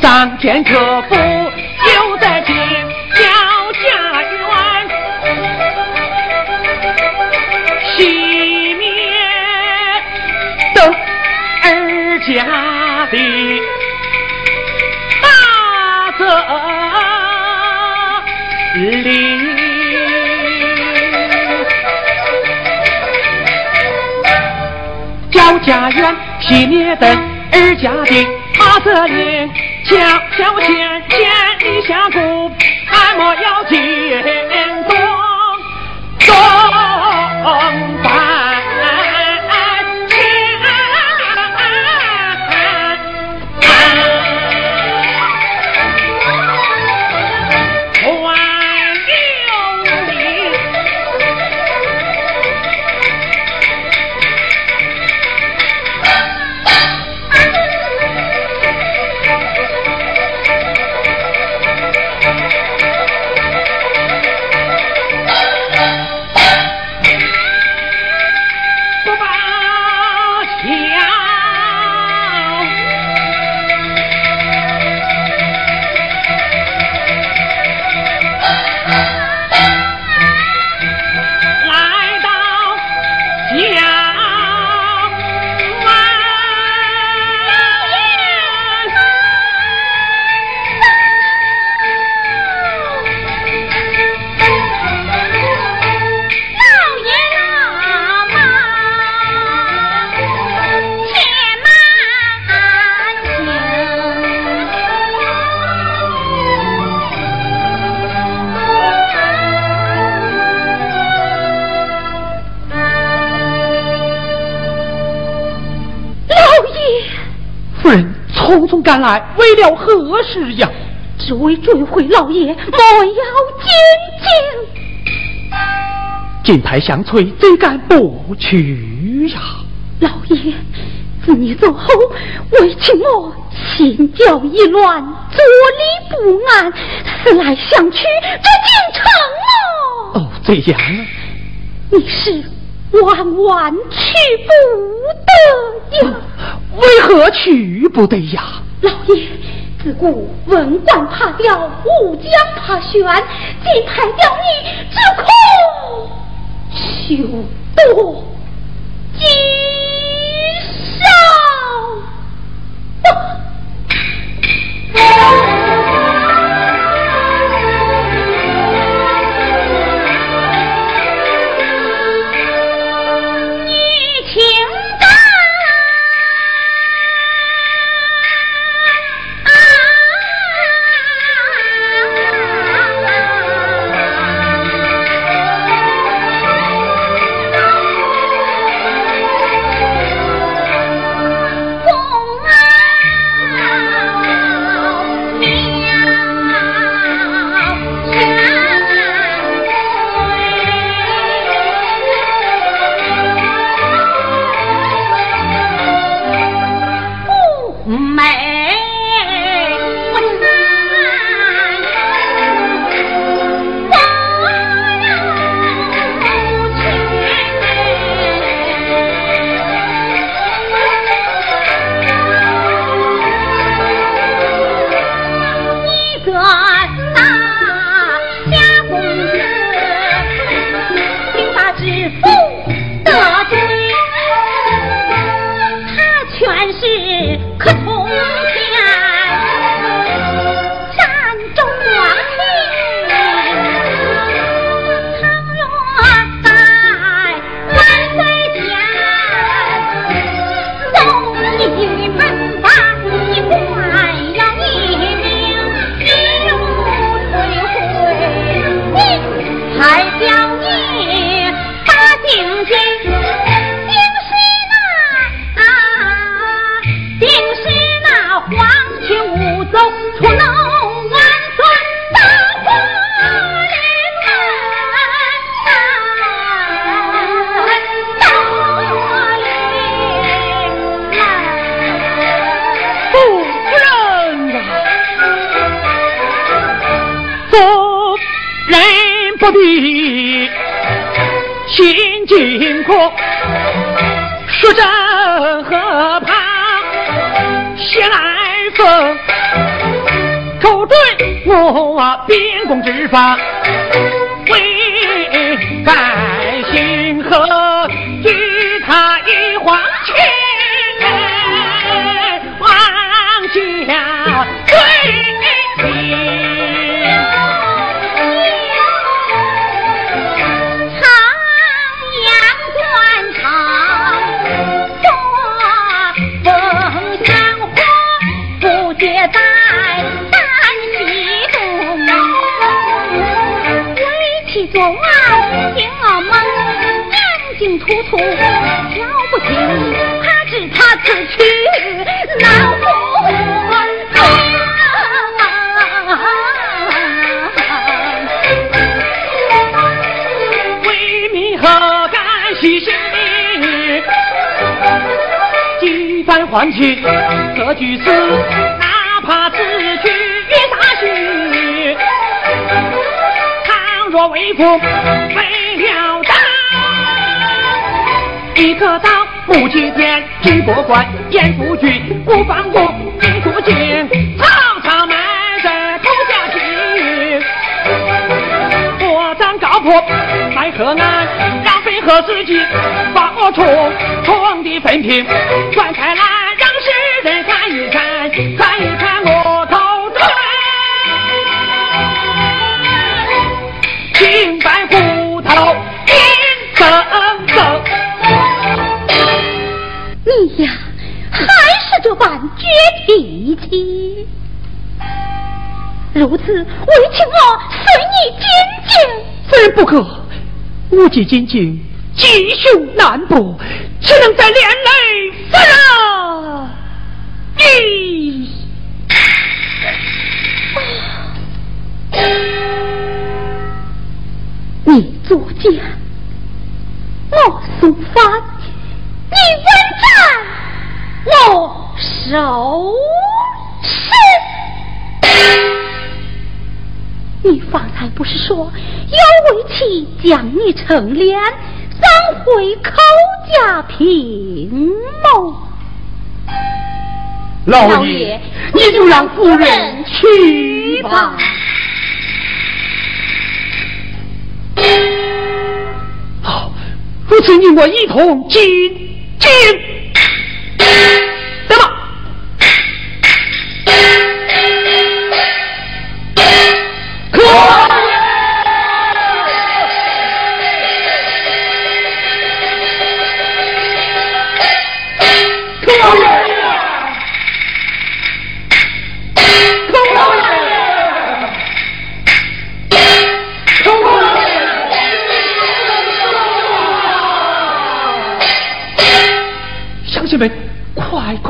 张天可不就在这小家园，西面等二家的大泽林？焦家园，西面等二家的大泽林。小小仙仙你下谷，俺莫要惊赶来，为了何事呀？只为追回老爷，莫要见见。金牌相催，怎敢不去呀？老爷，自你走后，为情我心焦意乱，坐立不安，思来想去，这进城了。哦，这样，你是万万去不得呀。为何去不得呀？老爷，自古文官怕雕，武将怕悬，今派雕你，只恐休多吉美。为妻昨晚听我梦，眼睛突突瞧不清，他只怕此去难回。为民何干牺牲命？几番换取何惧死？哪怕我为父为了党，一可当母亲天，举国官，严不惧，不放过兵出京，常常埋在头下去。我当高坡在河南，让飞河自己把我冲冲的分平，转开来为请我随你进京。夫人不可，无计进京，吉凶难卜，岂能在连累夫人你。你作奸，我送饭；你问斩，我收尸。你方才不是说有为妻将你成殓，三回寇家平吗？老爷，你就让夫人去吧。。好，如此你我一同进京，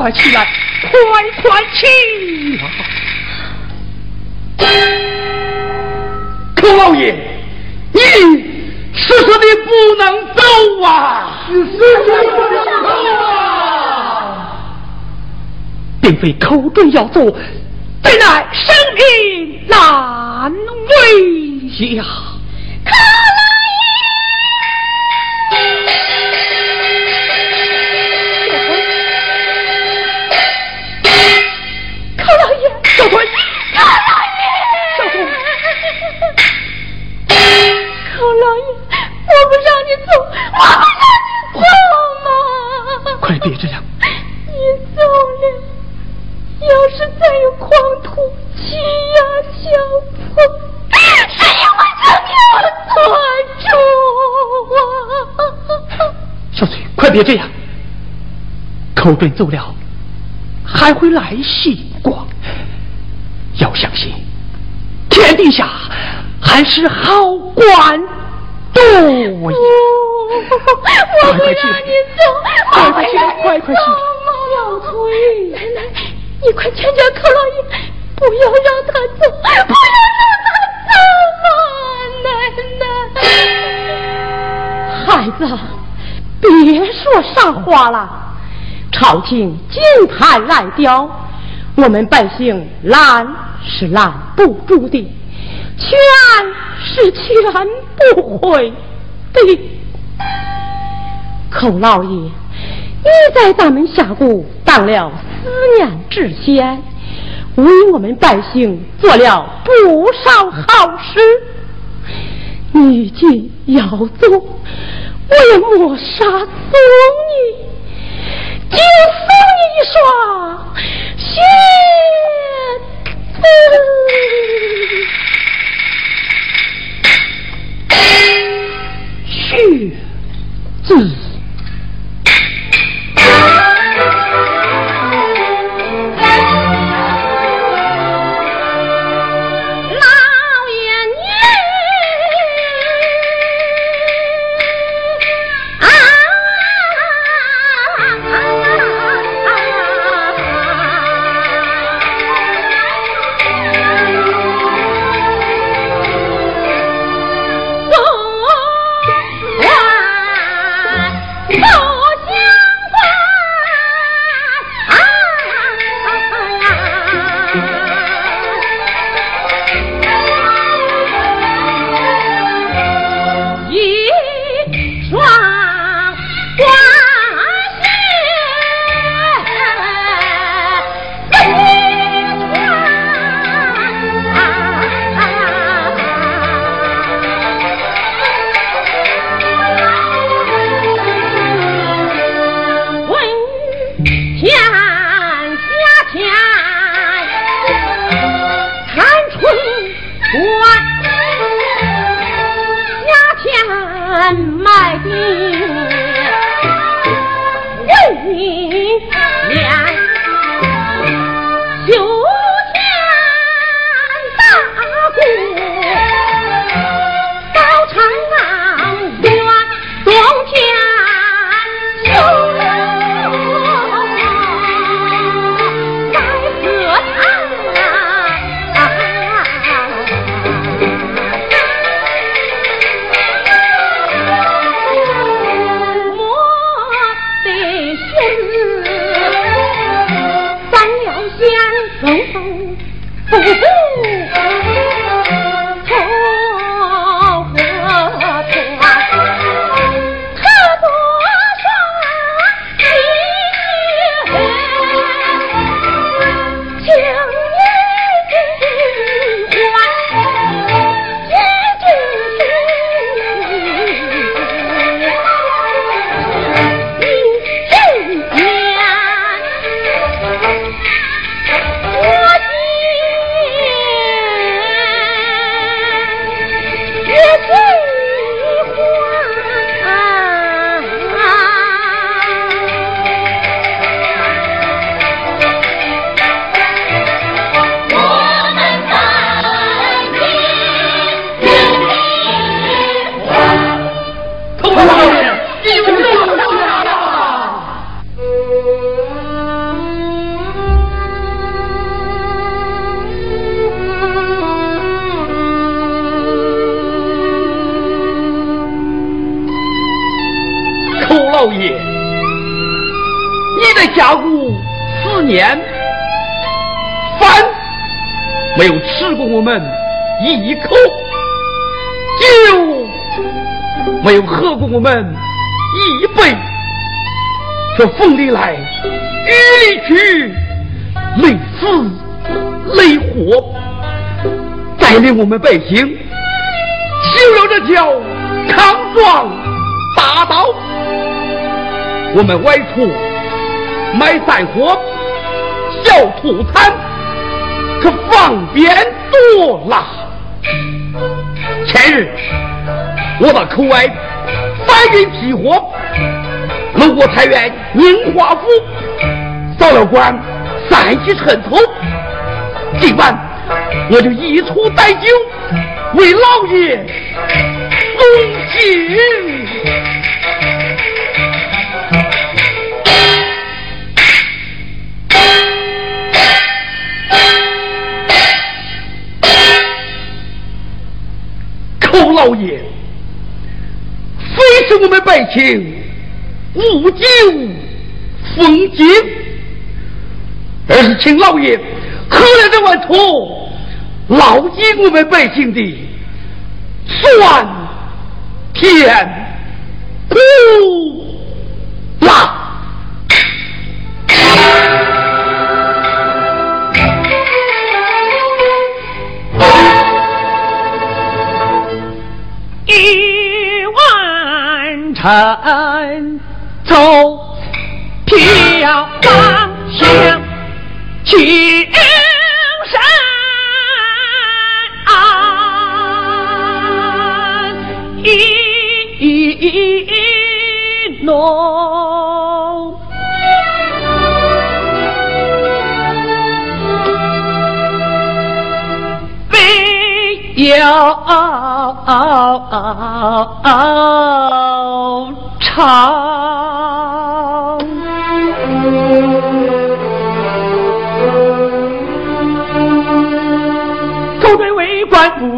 快起来，快快起来！寇老爷，你死死的不能走啊！死死不能走啊！并非口准要走，怎奈生命难为呀！别这样！口准走了，还会来西光。要相信，天底下还是好官多呀！我不让你走，快快起来快快起来小翠，奶奶，你快劝劝寇老爷，不要让他走，不要让他走啊，奶奶。孩子，别说傻话了。朝廷金牌来雕，我们百姓拦是拦不住的，劝是是全不会的。寇老爷，你在咱们峡谷当了四年知县，为我们百姓做了不少好事。你既要走，我也抹杀送你，就送你一双鞋子，靴子。你累死累活，带领我们百姓修了这条康庄大道。我们外出买散货、小土产，可方便多了。前日。我到口外搬运批货，路过太原宁华府，扫了官，再去尘土。今晚我就一出带酒，为老爷送行。寇老爷。非是我们百姓无酒奉敬，而是请老爷喝了这碗土，牢记我们百姓的酸甜苦辣。一万尘走飘芳青山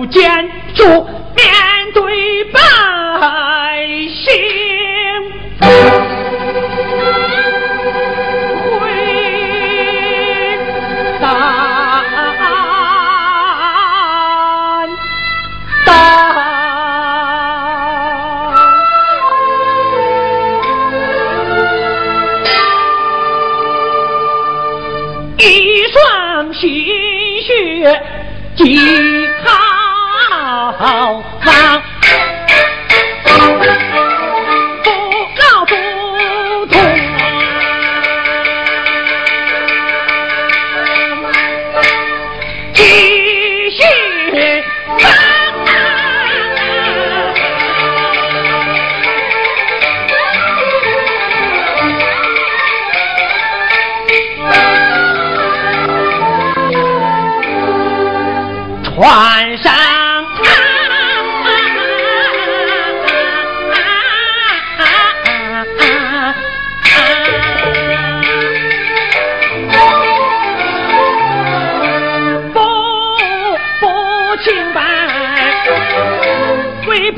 建筑面对百姓，会担担一双心血。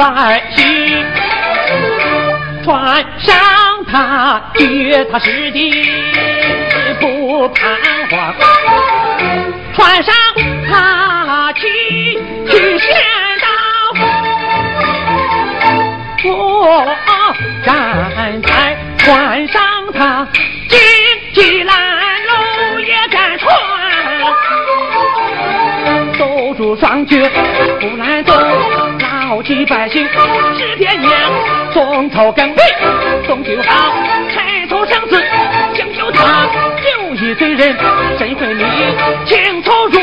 为百姓，船上他脚踏实地不彷徨，穿上他。去去先到，我站在船上，他荆棘拦路也敢闯，守住双脚不难走，牢记百姓是边疆，松头耕地送就好，柴草生死敬酒汤，有一堆人谁会理情投入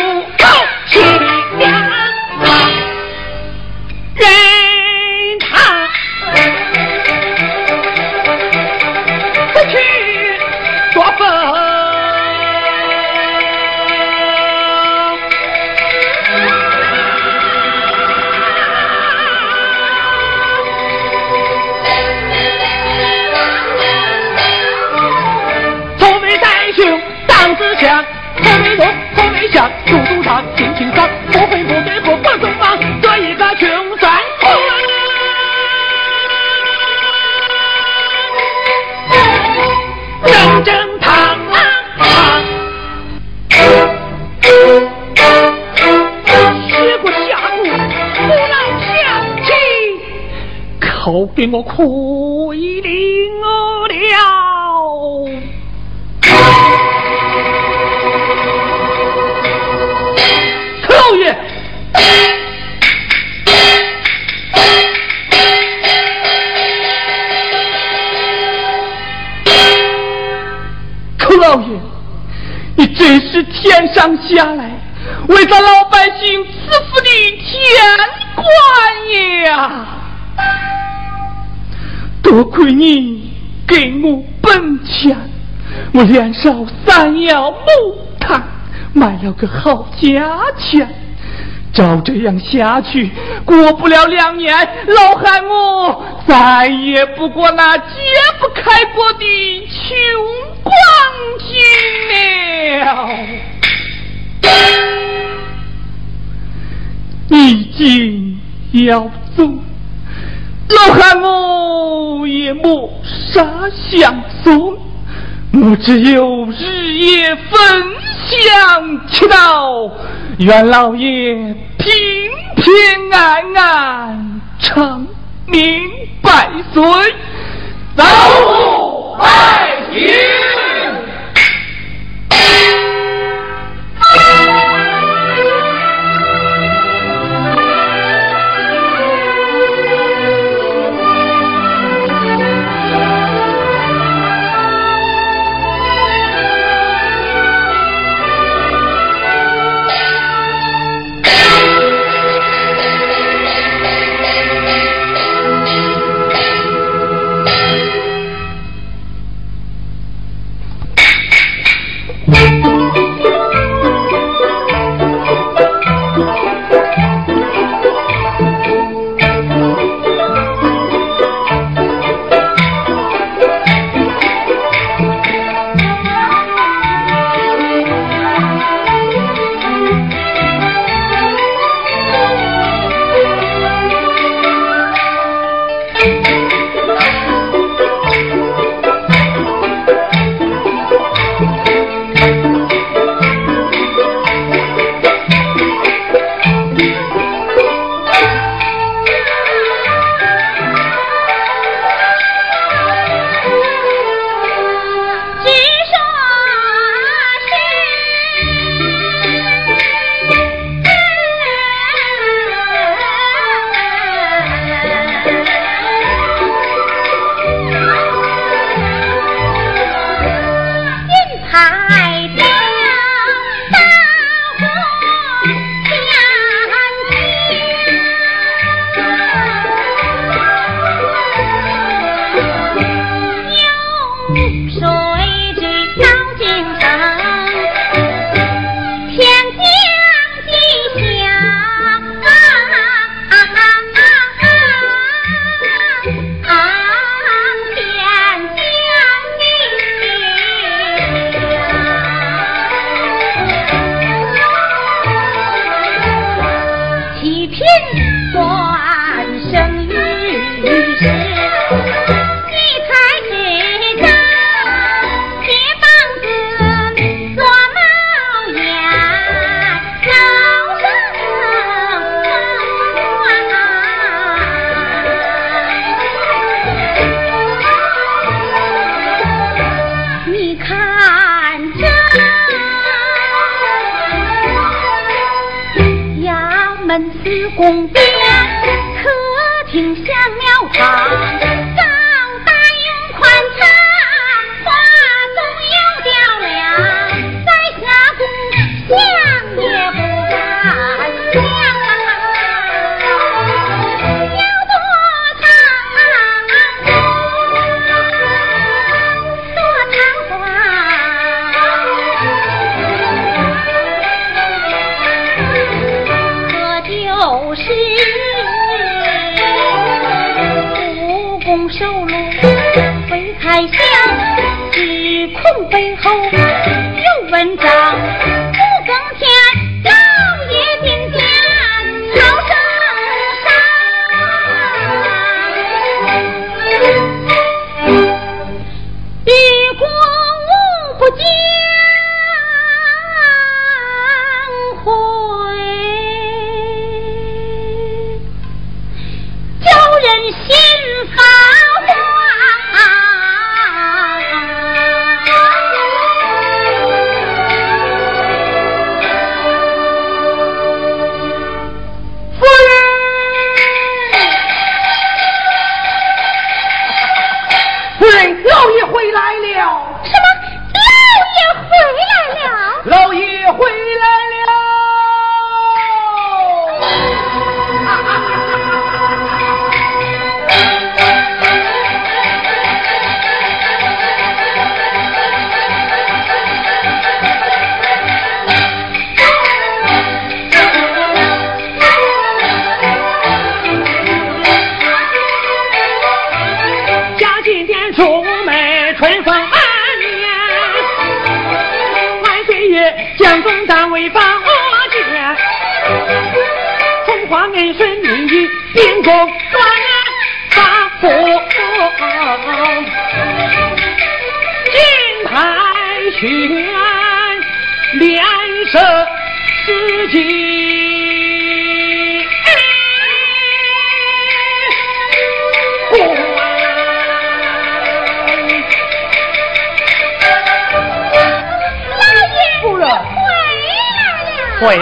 烧三窑木炭，买了个好价钱。照这样下去，过不了两年，老汉我再也不过那揭不开锅的穷光景了。你今要走，老汉我也没啥相送，我只有日夜焚香祈祷，愿老爷平平安安长命百岁，走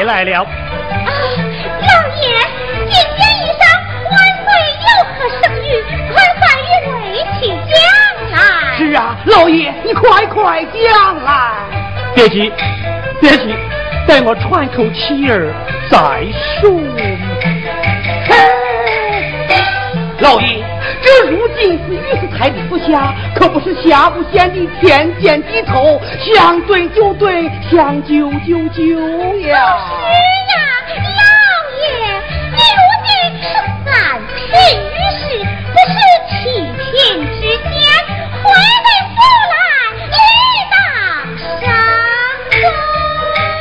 来了。啊，老爷，今天一上万岁有何圣谕，快快与魏起讲来。是啊，老爷，你快快讲来。别急，别急，待我喘口气儿再说。老爷，这如今是御史台的府下，可不是下不县的天见低头，想对就对，想救就救呀。是呀，老爷，你如今是三品御史，不是七品知县，回来府来理当上座。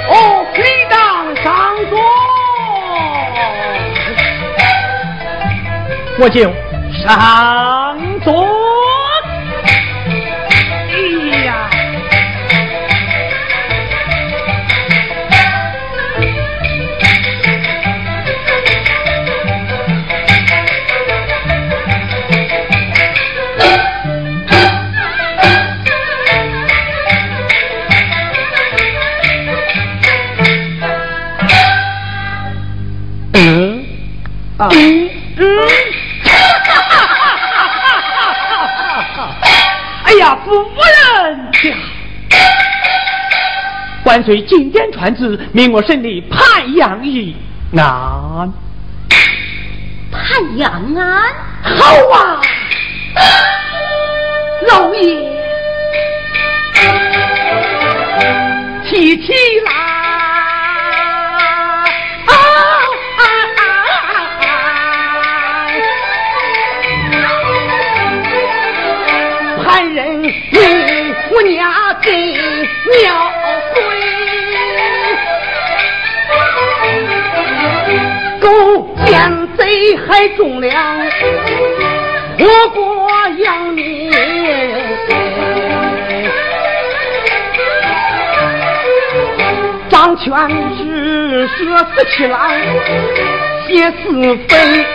哦，理当上座。我就上座。万岁！进殿传旨，命我审理潘阳一案。潘阳案，好啊，老爷，提起来。奸贼还忠良，我国养民。张全是舍死七郎，写四坟。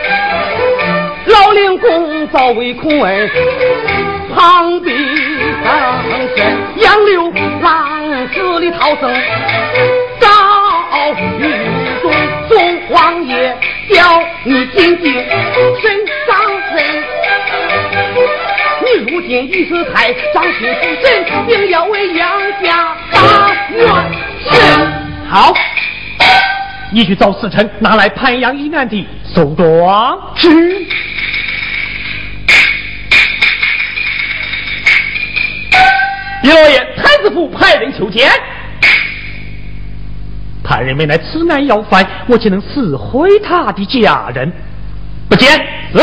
老令公早为空儿，旁边上身。杨六郎死里逃生，遭狱中宋王爷。叫你进京审上任，你如今御史台掌心不神，定要为杨家打冤审。好，你去找司臣拿来潘阳一案的搜状。是。李老爷，太子府派人求见。他人没来此案要饭，我岂能死毁他的家人？不见。是。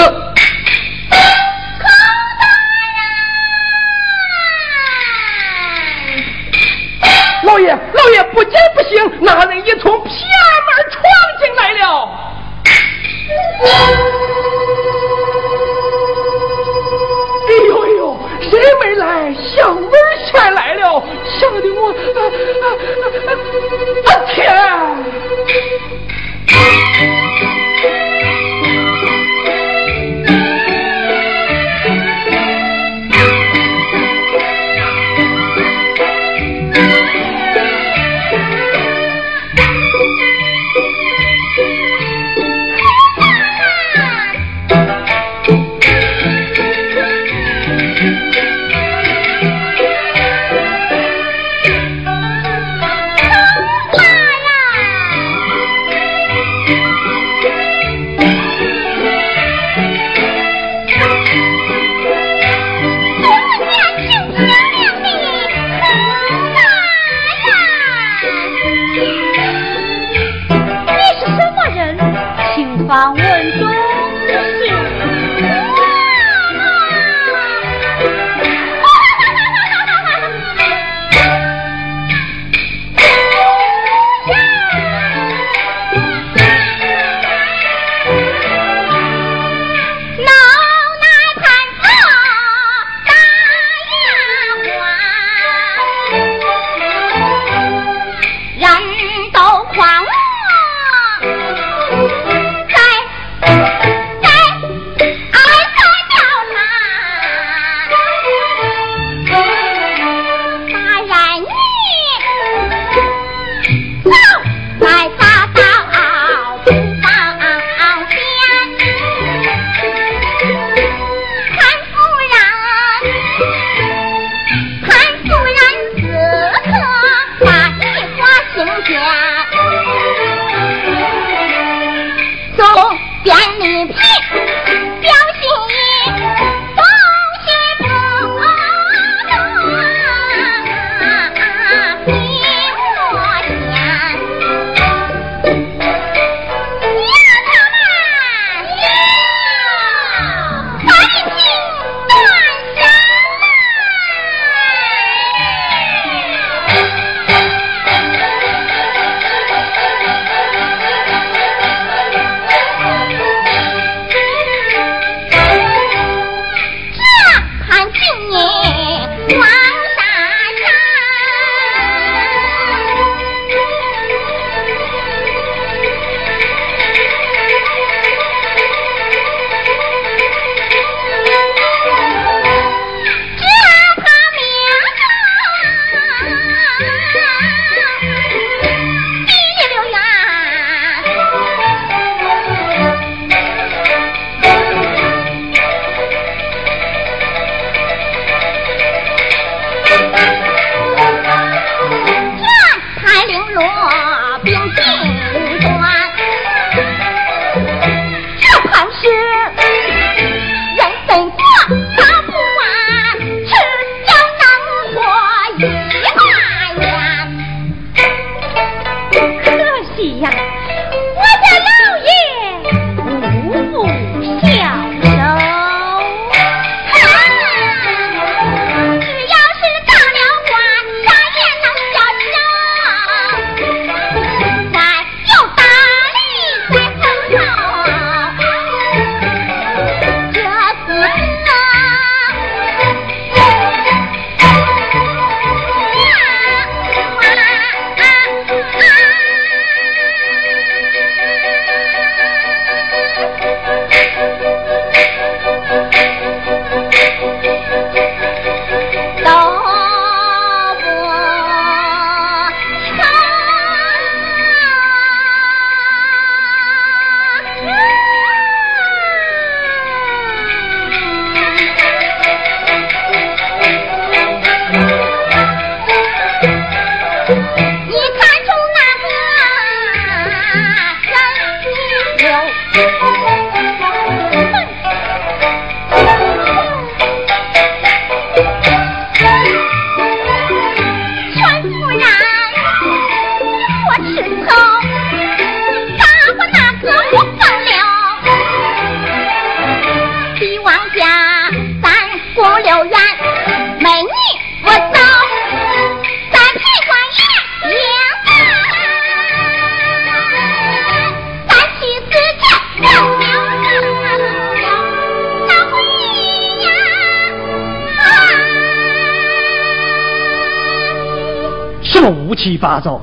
七八糟？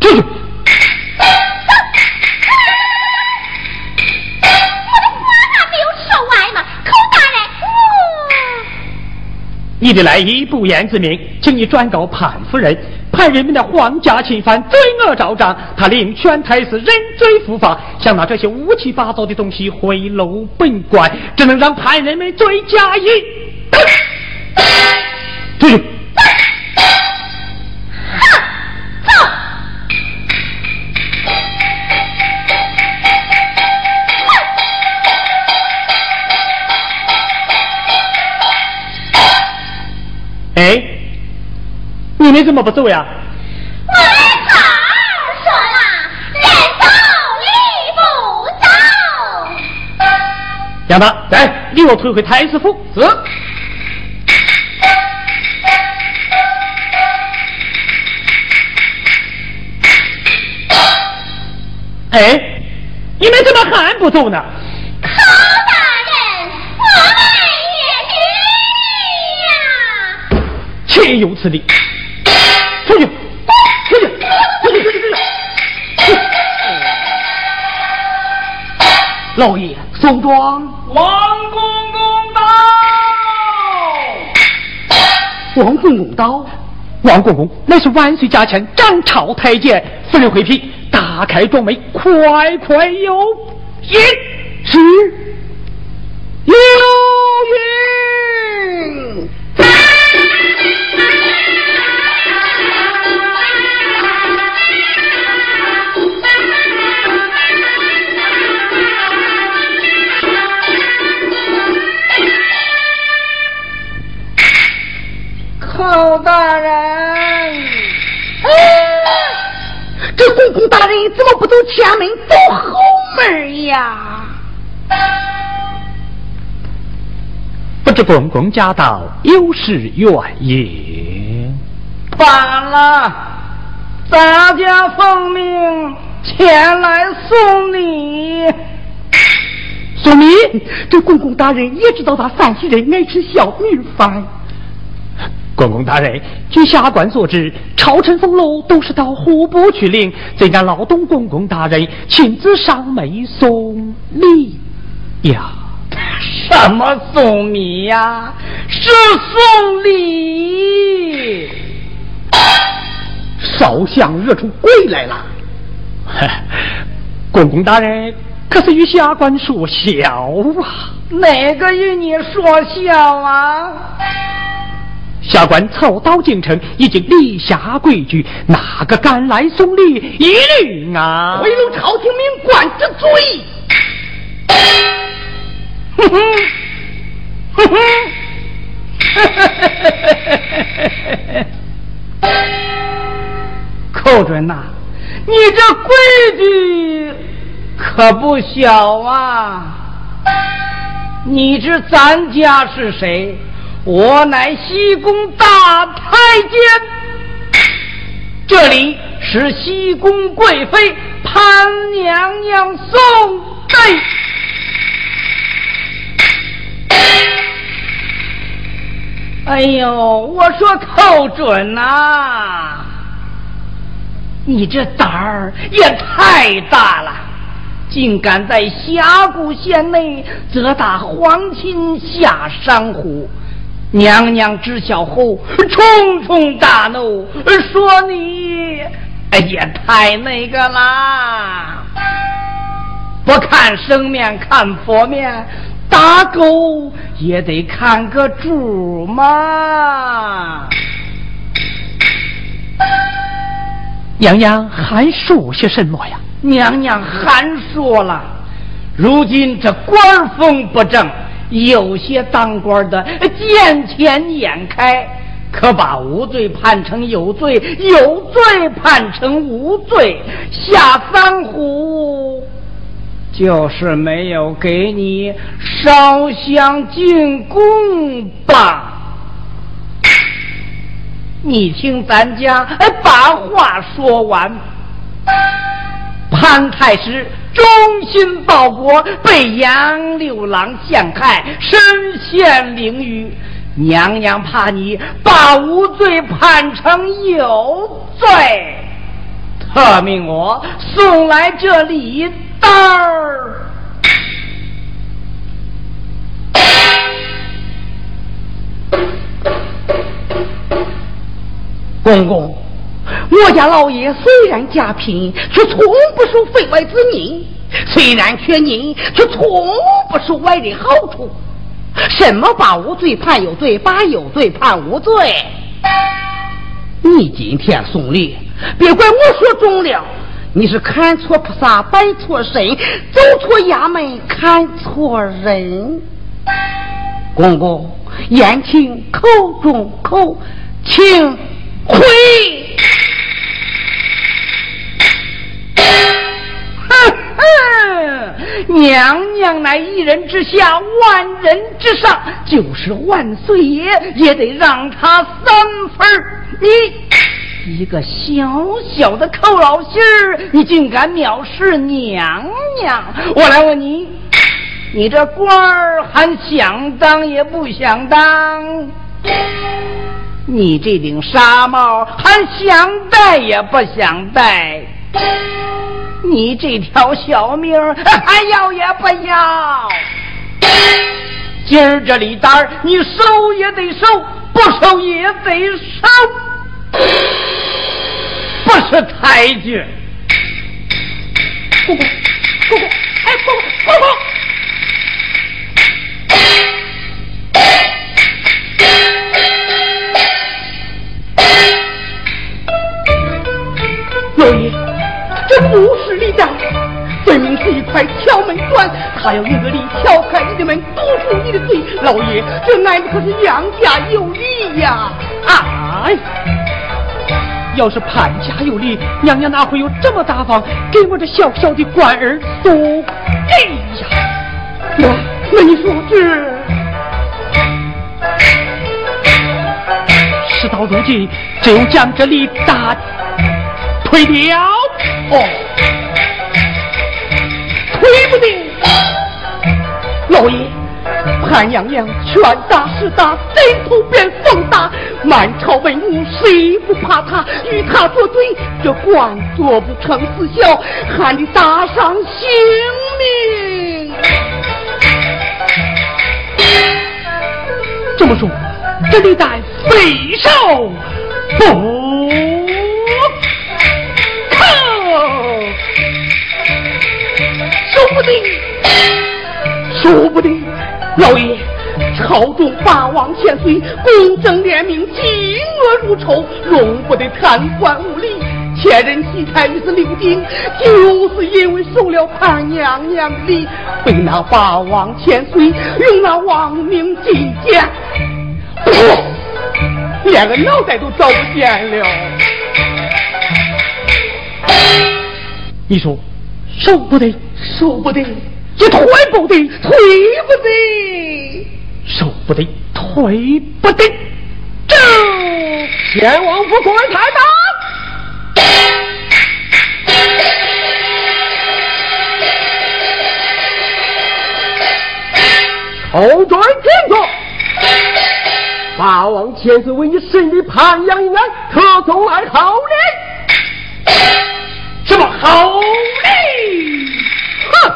出去！我的花还没有说完呢，口大人你的来意不言自明，请你转告潘夫人，潘人民的皇家侵犯，罪恶昭彰，他令全太师认罪伏法，想拿这些乌七八糟的东西贿赂本官，只能让潘人们罪加一。怎么不走呀？我们早说了，人走礼不走。杨大，来，你我退回太师府。是。哎，你们怎么还不走呢？曹大人，我们也去岂有此理！出去，出去，出去，出去，出去！老爷，宋庄，王公公到。王公公到，王公公。乃是万岁驾前掌朝太监，夫人回避，打开庄门，快快有。一，是有大人怎么不走前门，走后门呀？不知公公驾到，有失远迎？罢了，咱家奉命前来送礼。送礼？这公公大人也知道他陕西人爱吃小米饭。公公大人，据下官所知，朝臣俸禄都是到户部去领，怎敢劳动公公大人亲自上门送礼呀？什么送礼呀？是送礼！烧香惹出鬼来了！公公大人可是与下官说笑啊？哪个与你说笑啊？下官操刀进城，已经立下规矩，哪个敢来送礼，一律啊！贿赂朝廷命官之罪！哼哼，哼哼，寇准呐，你这规矩可不小啊！你知咱家是谁？我乃西宫大太监，这里是西宫贵妃潘娘娘送的。哎呦，我说寇准呐，你这胆儿也太大了，竟敢在峡谷县内责打皇亲下山虎！娘娘知晓后，冲冲大怒，说你哎也太那个啦！不看生面，看佛面，打狗也得看个主嘛！娘娘还说些什么呀？娘娘还说了，如今这官风不正。有些当官的见钱眼开，可把无罪判成有罪，有罪判成无罪，下三虎就是没有给你烧香进贡吧？你听咱家把话说完。潘太师忠心报国，被杨六郎陷害，身陷囹圄。娘娘怕你把无罪判成有罪，特命我送来这礼单儿。公公，我家老爷虽然家贫，却从不受分外之命；虽然缺银，却从不受外人好处。什么把无罪判有罪，把有罪判无罪？你今天送礼，别怪我说中了，你是看错菩萨，拜错神，走错衙门，看错人。公公，言轻口重，口请回。娘娘乃一人之下，万人之上，就是万岁爷也得让他三分你一个小小的寇老心儿，你竟敢藐视娘娘！我来问你，你这官儿还想当也不想当？你这顶纱帽还想戴也不想戴？你这条小命还要也不要？今儿这礼单你收也得收，不收也得收，不是太君。姑姑，姑姑，哎，姑姑，姑姑。老爷。这不是礼单，分明是一块敲门砖。他要用个力敲开你的门，堵住你的嘴。老爷，这俺们可是杨家有礼呀！哎，要是潘家有礼，娘娘哪会有这么大方，给我这小小的官儿送？哎呀，那那你说这事到如今，只有将这礼单退掉。哦，推不定，老爷，潘娘娘拳打实打，贼头变凤大，满朝文武谁不怕他？与他作对，这官做不成死效，还得搭上性命。这么说，这里待匪首不？不定，说不定，老爷，朝中八王千岁，公正廉明，嫉恶如仇，容不得贪官污吏，前人喜才于此留定，就是因为受了潘娘娘的，被那八王千岁用那亡命进监，连个脑袋都找不见了。你说，受不得。受不得，这推不得，退不得，受不得，退不得。这前王府官太大，头转天座，八王千岁为你审理潘阳一案，特送来好礼。什么好礼？哼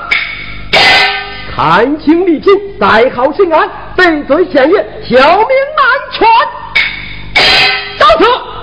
看清立情，再好审案，本罪现冤，小命安全。到此。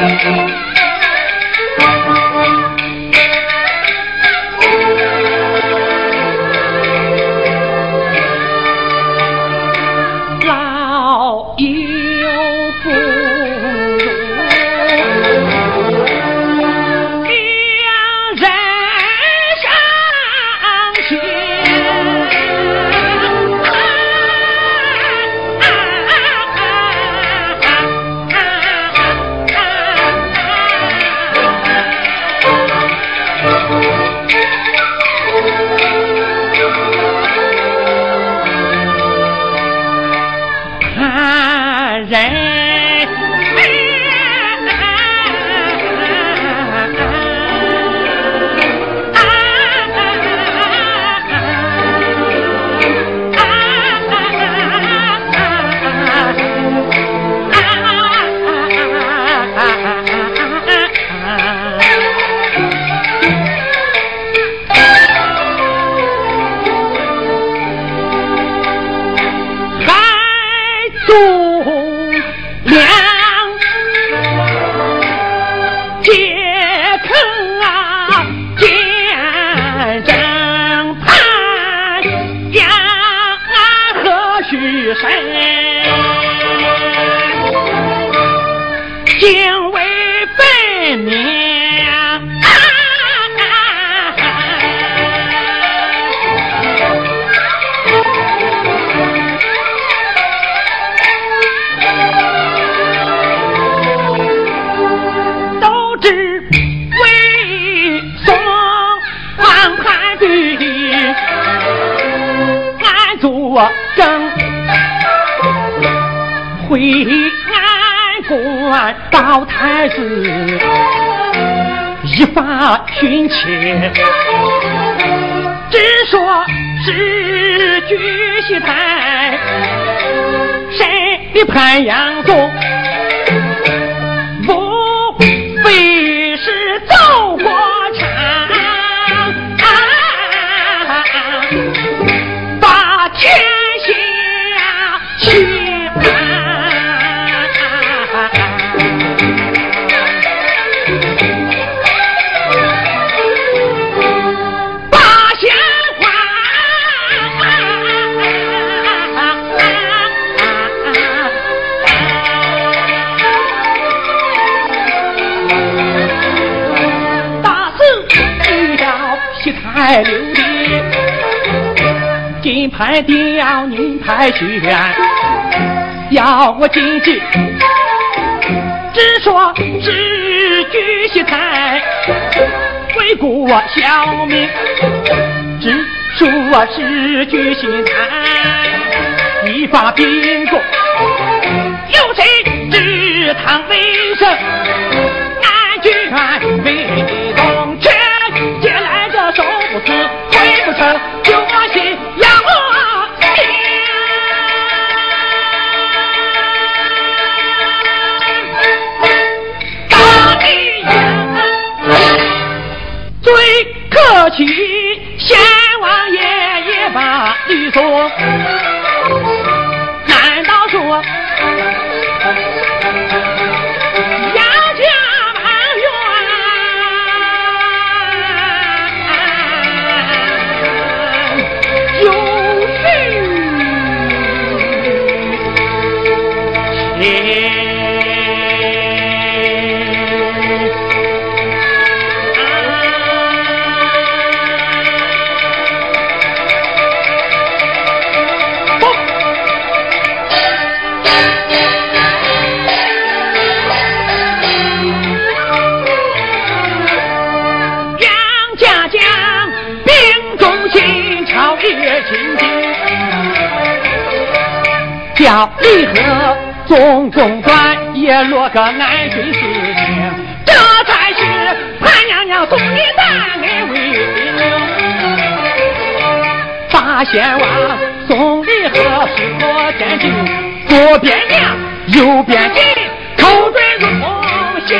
老一发寻亲，只说是举戏台，谁的潘阳宗？金牌吊，银牌悬，要我进去，只说是举席台，为国小民，只说是居心残，依法秉公。有谁知堂为生？安居为叫李贺总总管也落个安顺事情，这才是潘娘娘送你三恩为名。八仙王送李贺是我天庭，左边娘，右边金，口嘴如同下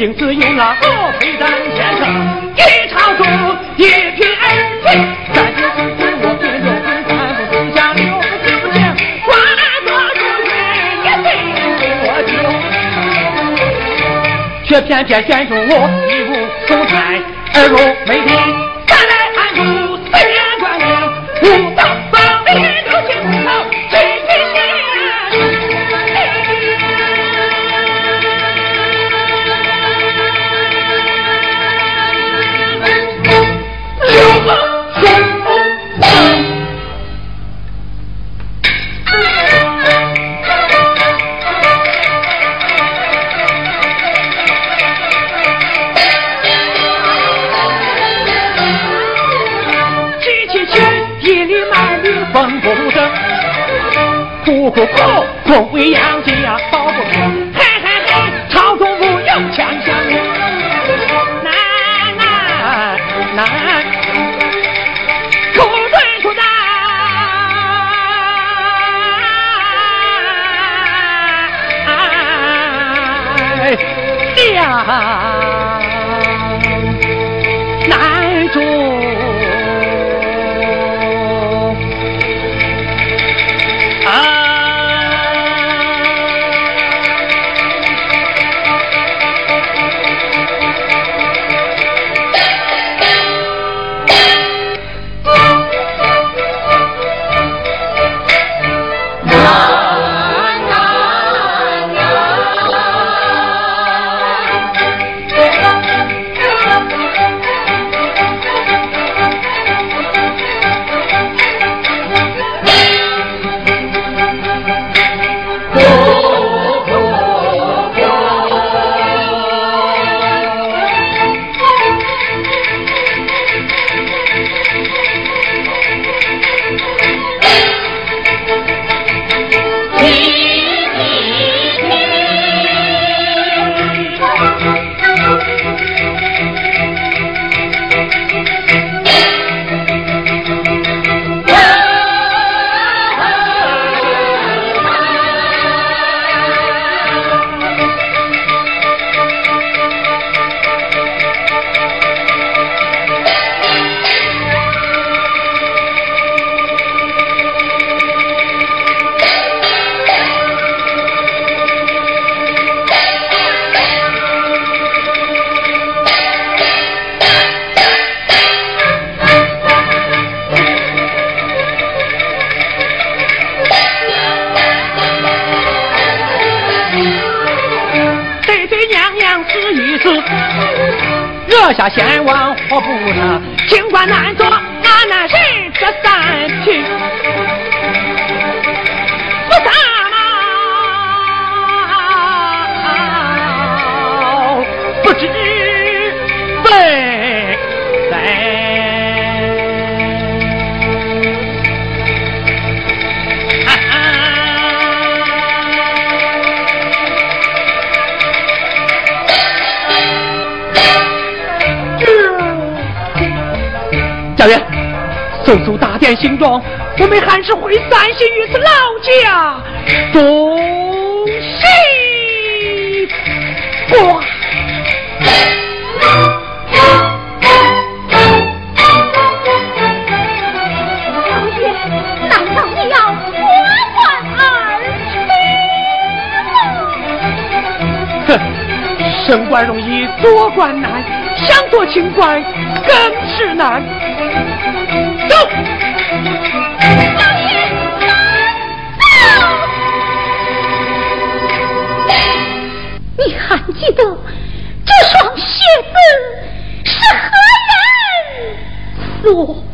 定只有那罗飞丹先生，一朝中一品恩情，但是对我偏又看不起，下六九千，化作如云也对我救，却偏偏选中我没听。升官容易，做官难，想做清官更是难。走。你还记得这双鞋子是何人所？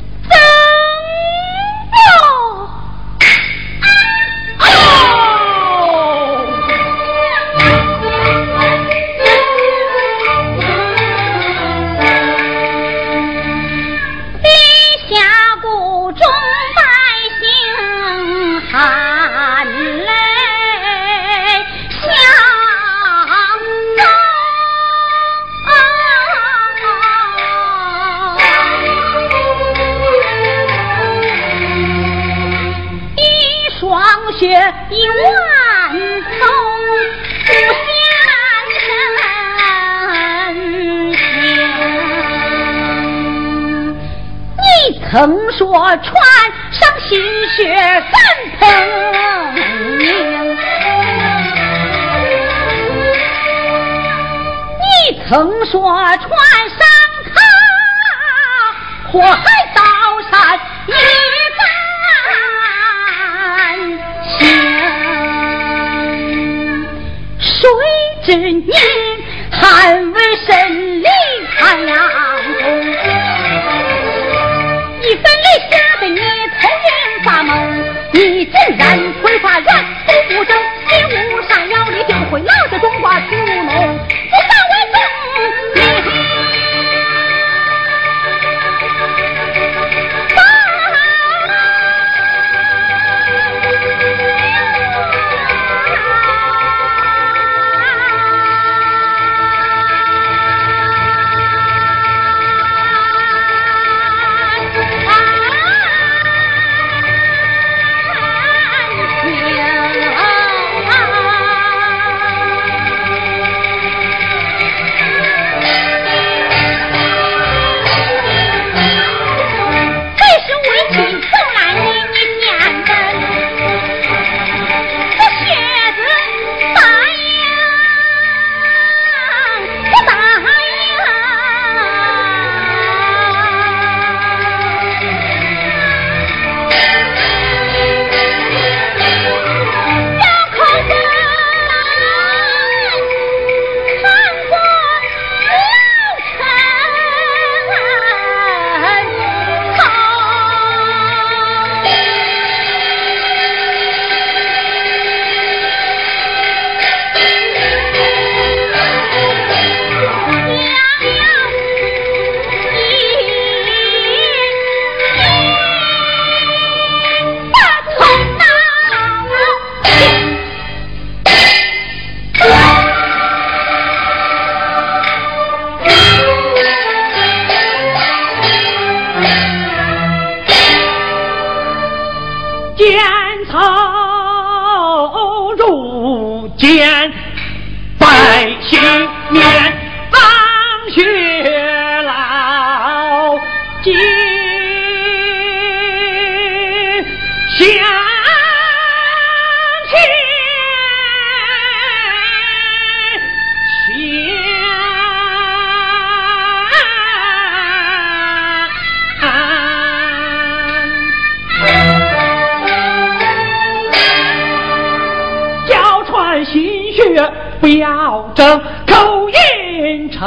绝不要争口音，城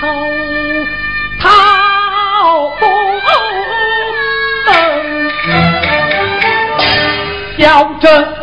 头头不能较。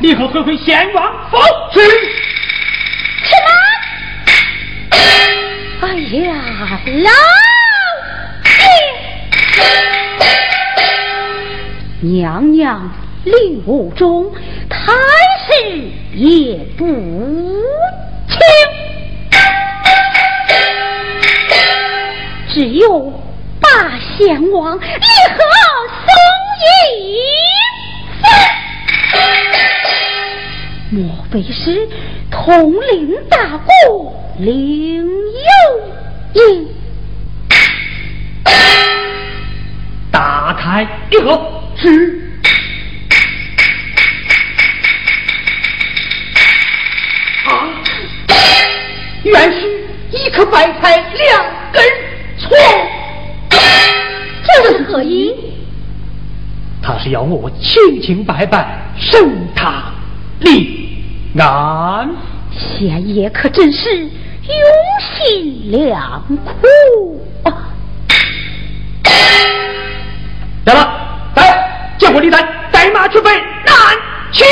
立刻退回贤王府。是。什么？哎呀，老爷，娘娘令武中，太师也不轻，只有把贤王立刻送进莫非是统领大过领有应？打开一盒，是。啊，原是一颗白菜两根葱，这是何意？他是要我清清白白审他立案。贤爷可真是用心良苦啊！来了，来，见过李丹，带马去备南去。